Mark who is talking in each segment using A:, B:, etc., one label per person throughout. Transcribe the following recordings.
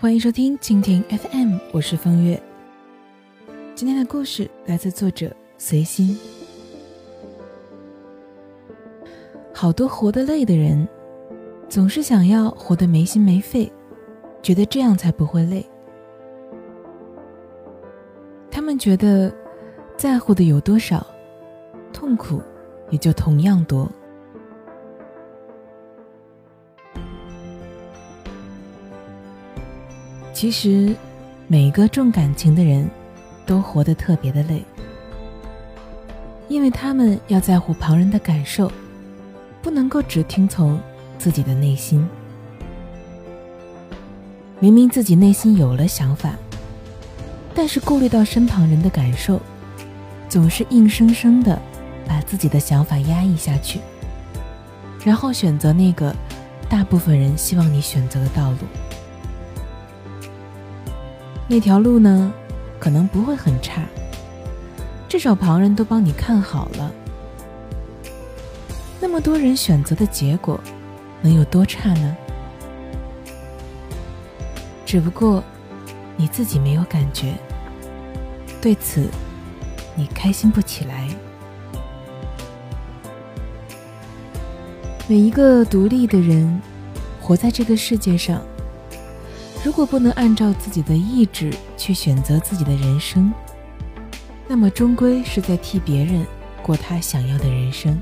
A: 欢迎收听蜻蜓 FM，我是风月。今天的故事来自作者随心。好多活得累的人，总是想要活得没心没肺，觉得这样才不会累。他们觉得，在乎的有多少，痛苦也就同样多。其实，每个重感情的人，都活得特别的累，因为他们要在乎旁人的感受，不能够只听从自己的内心。明明自己内心有了想法，但是顾虑到身旁人的感受，总是硬生生的把自己的想法压抑下去，然后选择那个大部分人希望你选择的道路。那条路呢，可能不会很差，至少旁人都帮你看好了。那么多人选择的结果，能有多差呢？只不过你自己没有感觉，对此你开心不起来。每一个独立的人，活在这个世界上。如果不能按照自己的意志去选择自己的人生，那么终归是在替别人过他想要的人生，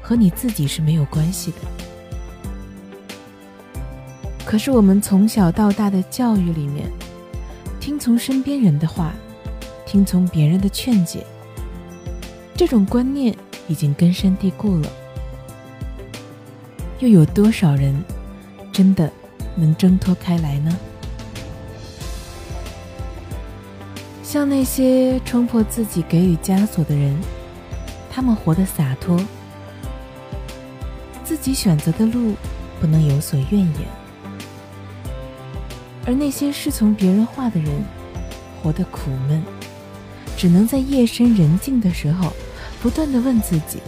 A: 和你自己是没有关系的。可是我们从小到大的教育里面，听从身边人的话，听从别人的劝解，这种观念已经根深蒂固了。又有多少人真的？能挣脱开来呢？像那些冲破自己给予枷锁的人，他们活得洒脱，自己选择的路不能有所怨言；而那些侍从别人话的人，活得苦闷，只能在夜深人静的时候，不断的问自己，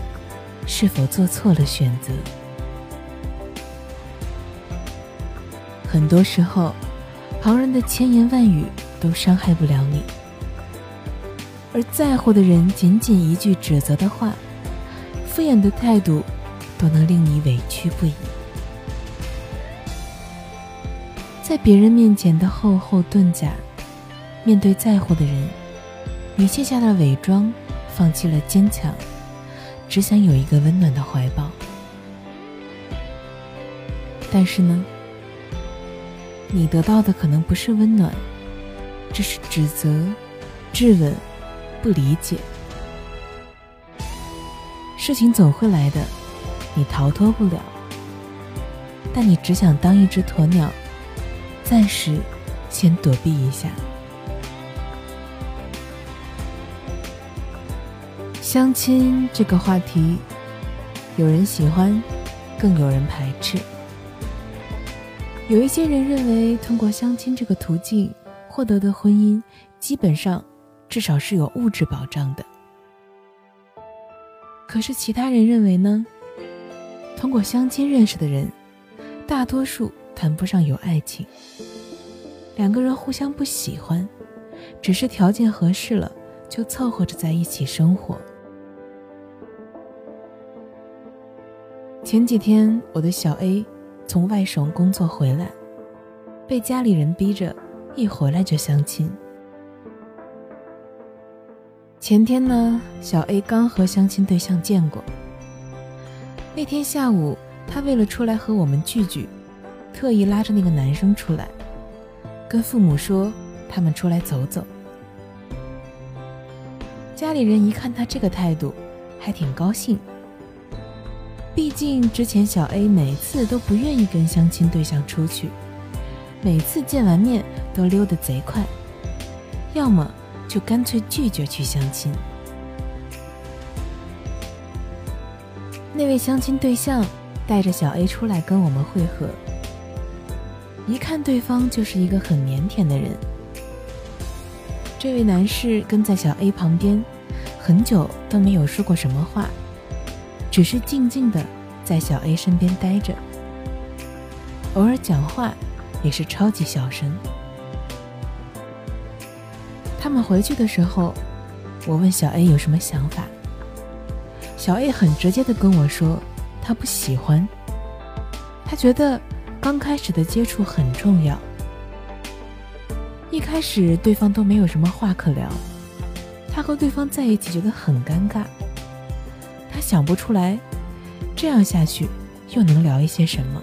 A: 是否做错了选择。很多时候，旁人的千言万语都伤害不了你，而在乎的人仅仅一句指责的话、敷衍的态度，都能令你委屈不已。在别人面前的厚厚盾甲，面对在乎的人，你卸下了伪装，放弃了坚强，只想有一个温暖的怀抱。但是呢？你得到的可能不是温暖，这是指责、质问、不理解。事情总会来的，你逃脱不了。但你只想当一只鸵鸟，暂时先躲避一下。相亲这个话题，有人喜欢，更有人排斥。有一些人认为，通过相亲这个途径获得的婚姻，基本上至少是有物质保障的。可是其他人认为呢？通过相亲认识的人，大多数谈不上有爱情，两个人互相不喜欢，只是条件合适了就凑合着在一起生活。前几天，我的小 A。从外省工作回来，被家里人逼着一回来就相亲。前天呢，小 A 刚和相亲对象见过。那天下午，他为了出来和我们聚聚，特意拉着那个男生出来，跟父母说他们出来走走。家里人一看他这个态度，还挺高兴。毕竟之前小 A 每次都不愿意跟相亲对象出去，每次见完面都溜得贼快，要么就干脆拒绝去相亲。那位相亲对象带着小 A 出来跟我们会合，一看对方就是一个很腼腆的人。这位男士跟在小 A 旁边，很久都没有说过什么话。只是静静的在小 A 身边待着，偶尔讲话，也是超级小声。他们回去的时候，我问小 A 有什么想法，小 A 很直接的跟我说，他不喜欢，他觉得刚开始的接触很重要。一开始对方都没有什么话可聊，他和对方在一起觉得很尴尬，想不出来，这样下去又能聊一些什么。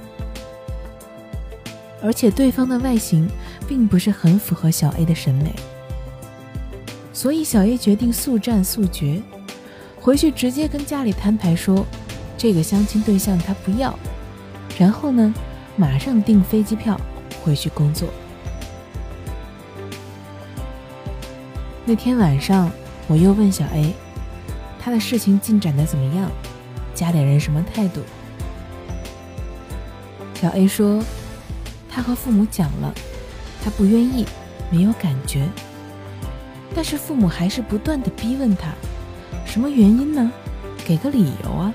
A: 而且对方的外形并不是很符合小 A 的审美。所以小 A 决定速战速决，回去直接跟家里摊牌说，这个相亲对象他不要，然后呢，马上订飞机票回去工作。那天晚上，我又问小 A，他的事情进展的怎么样，家里人什么态度？小 A 说，他和父母讲了，他不愿意，没有感觉。但是父母还是不断的逼问他，什么原因呢？给个理由啊！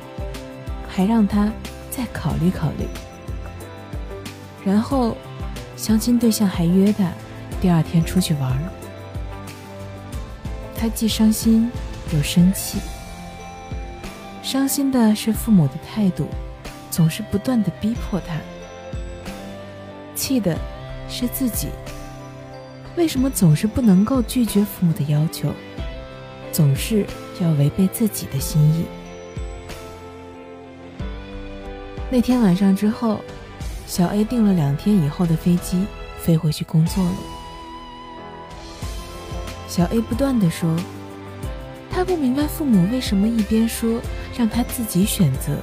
A: 还让他再考虑考虑。然后，相亲对象还约他第二天出去玩。他既伤心又生气。伤心的是父母的态度，总是不断的逼迫他；气的是自己。为什么总是不能够拒绝父母的要求，总是要违背自己的心意？那天晚上之后，小 A 订了两天以后的飞机飞回去工作了。小 A 不断的说，他不明白父母为什么一边说让他自己选择，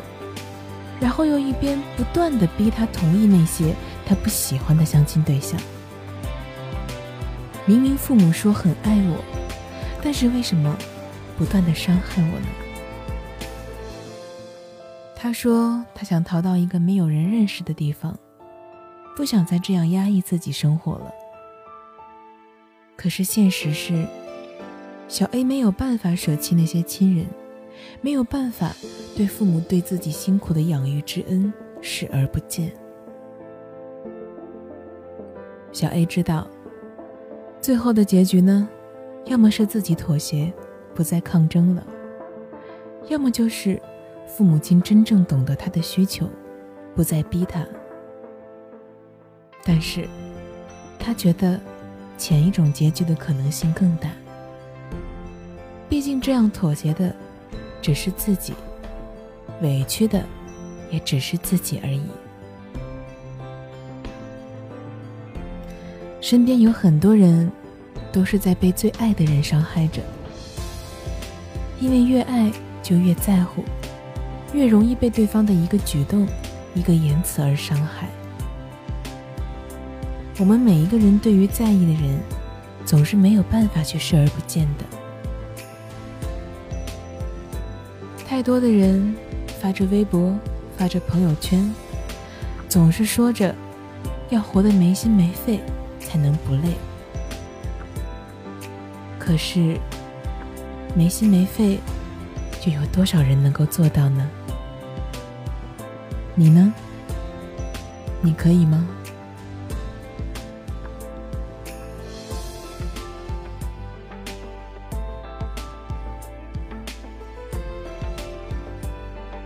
A: 然后又一边不断的逼他同意那些他不喜欢的相亲对象。明明父母说很爱我，但是为什么不断的伤害我呢？他说他想逃到一个没有人认识的地方，不想再这样压抑自己生活了。可是现实是，小 A 没有办法舍弃那些亲人，没有办法对父母对自己辛苦的养育之恩视而不见。小 A 知道。最后的结局呢，要么是自己妥协，不再抗争了；要么就是父母亲真正懂得他的需求，不再逼他。但是，他觉得前一种结局的可能性更大。毕竟这样妥协的只是自己，委屈的也只是自己而已。身边有很多人，都是在被最爱的人伤害着。因为越爱就越在乎，越容易被对方的一个举动、一个言辞而伤害。我们每一个人对于在意的人，总是没有办法去视而不见的。太多的人发着微博、发着朋友圈，总是说着要活得没心没肺。才能不累。可是，没心没肺，又有多少人能够做到呢？你呢？你可以吗？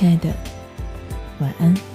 A: 亲爱的，晚安。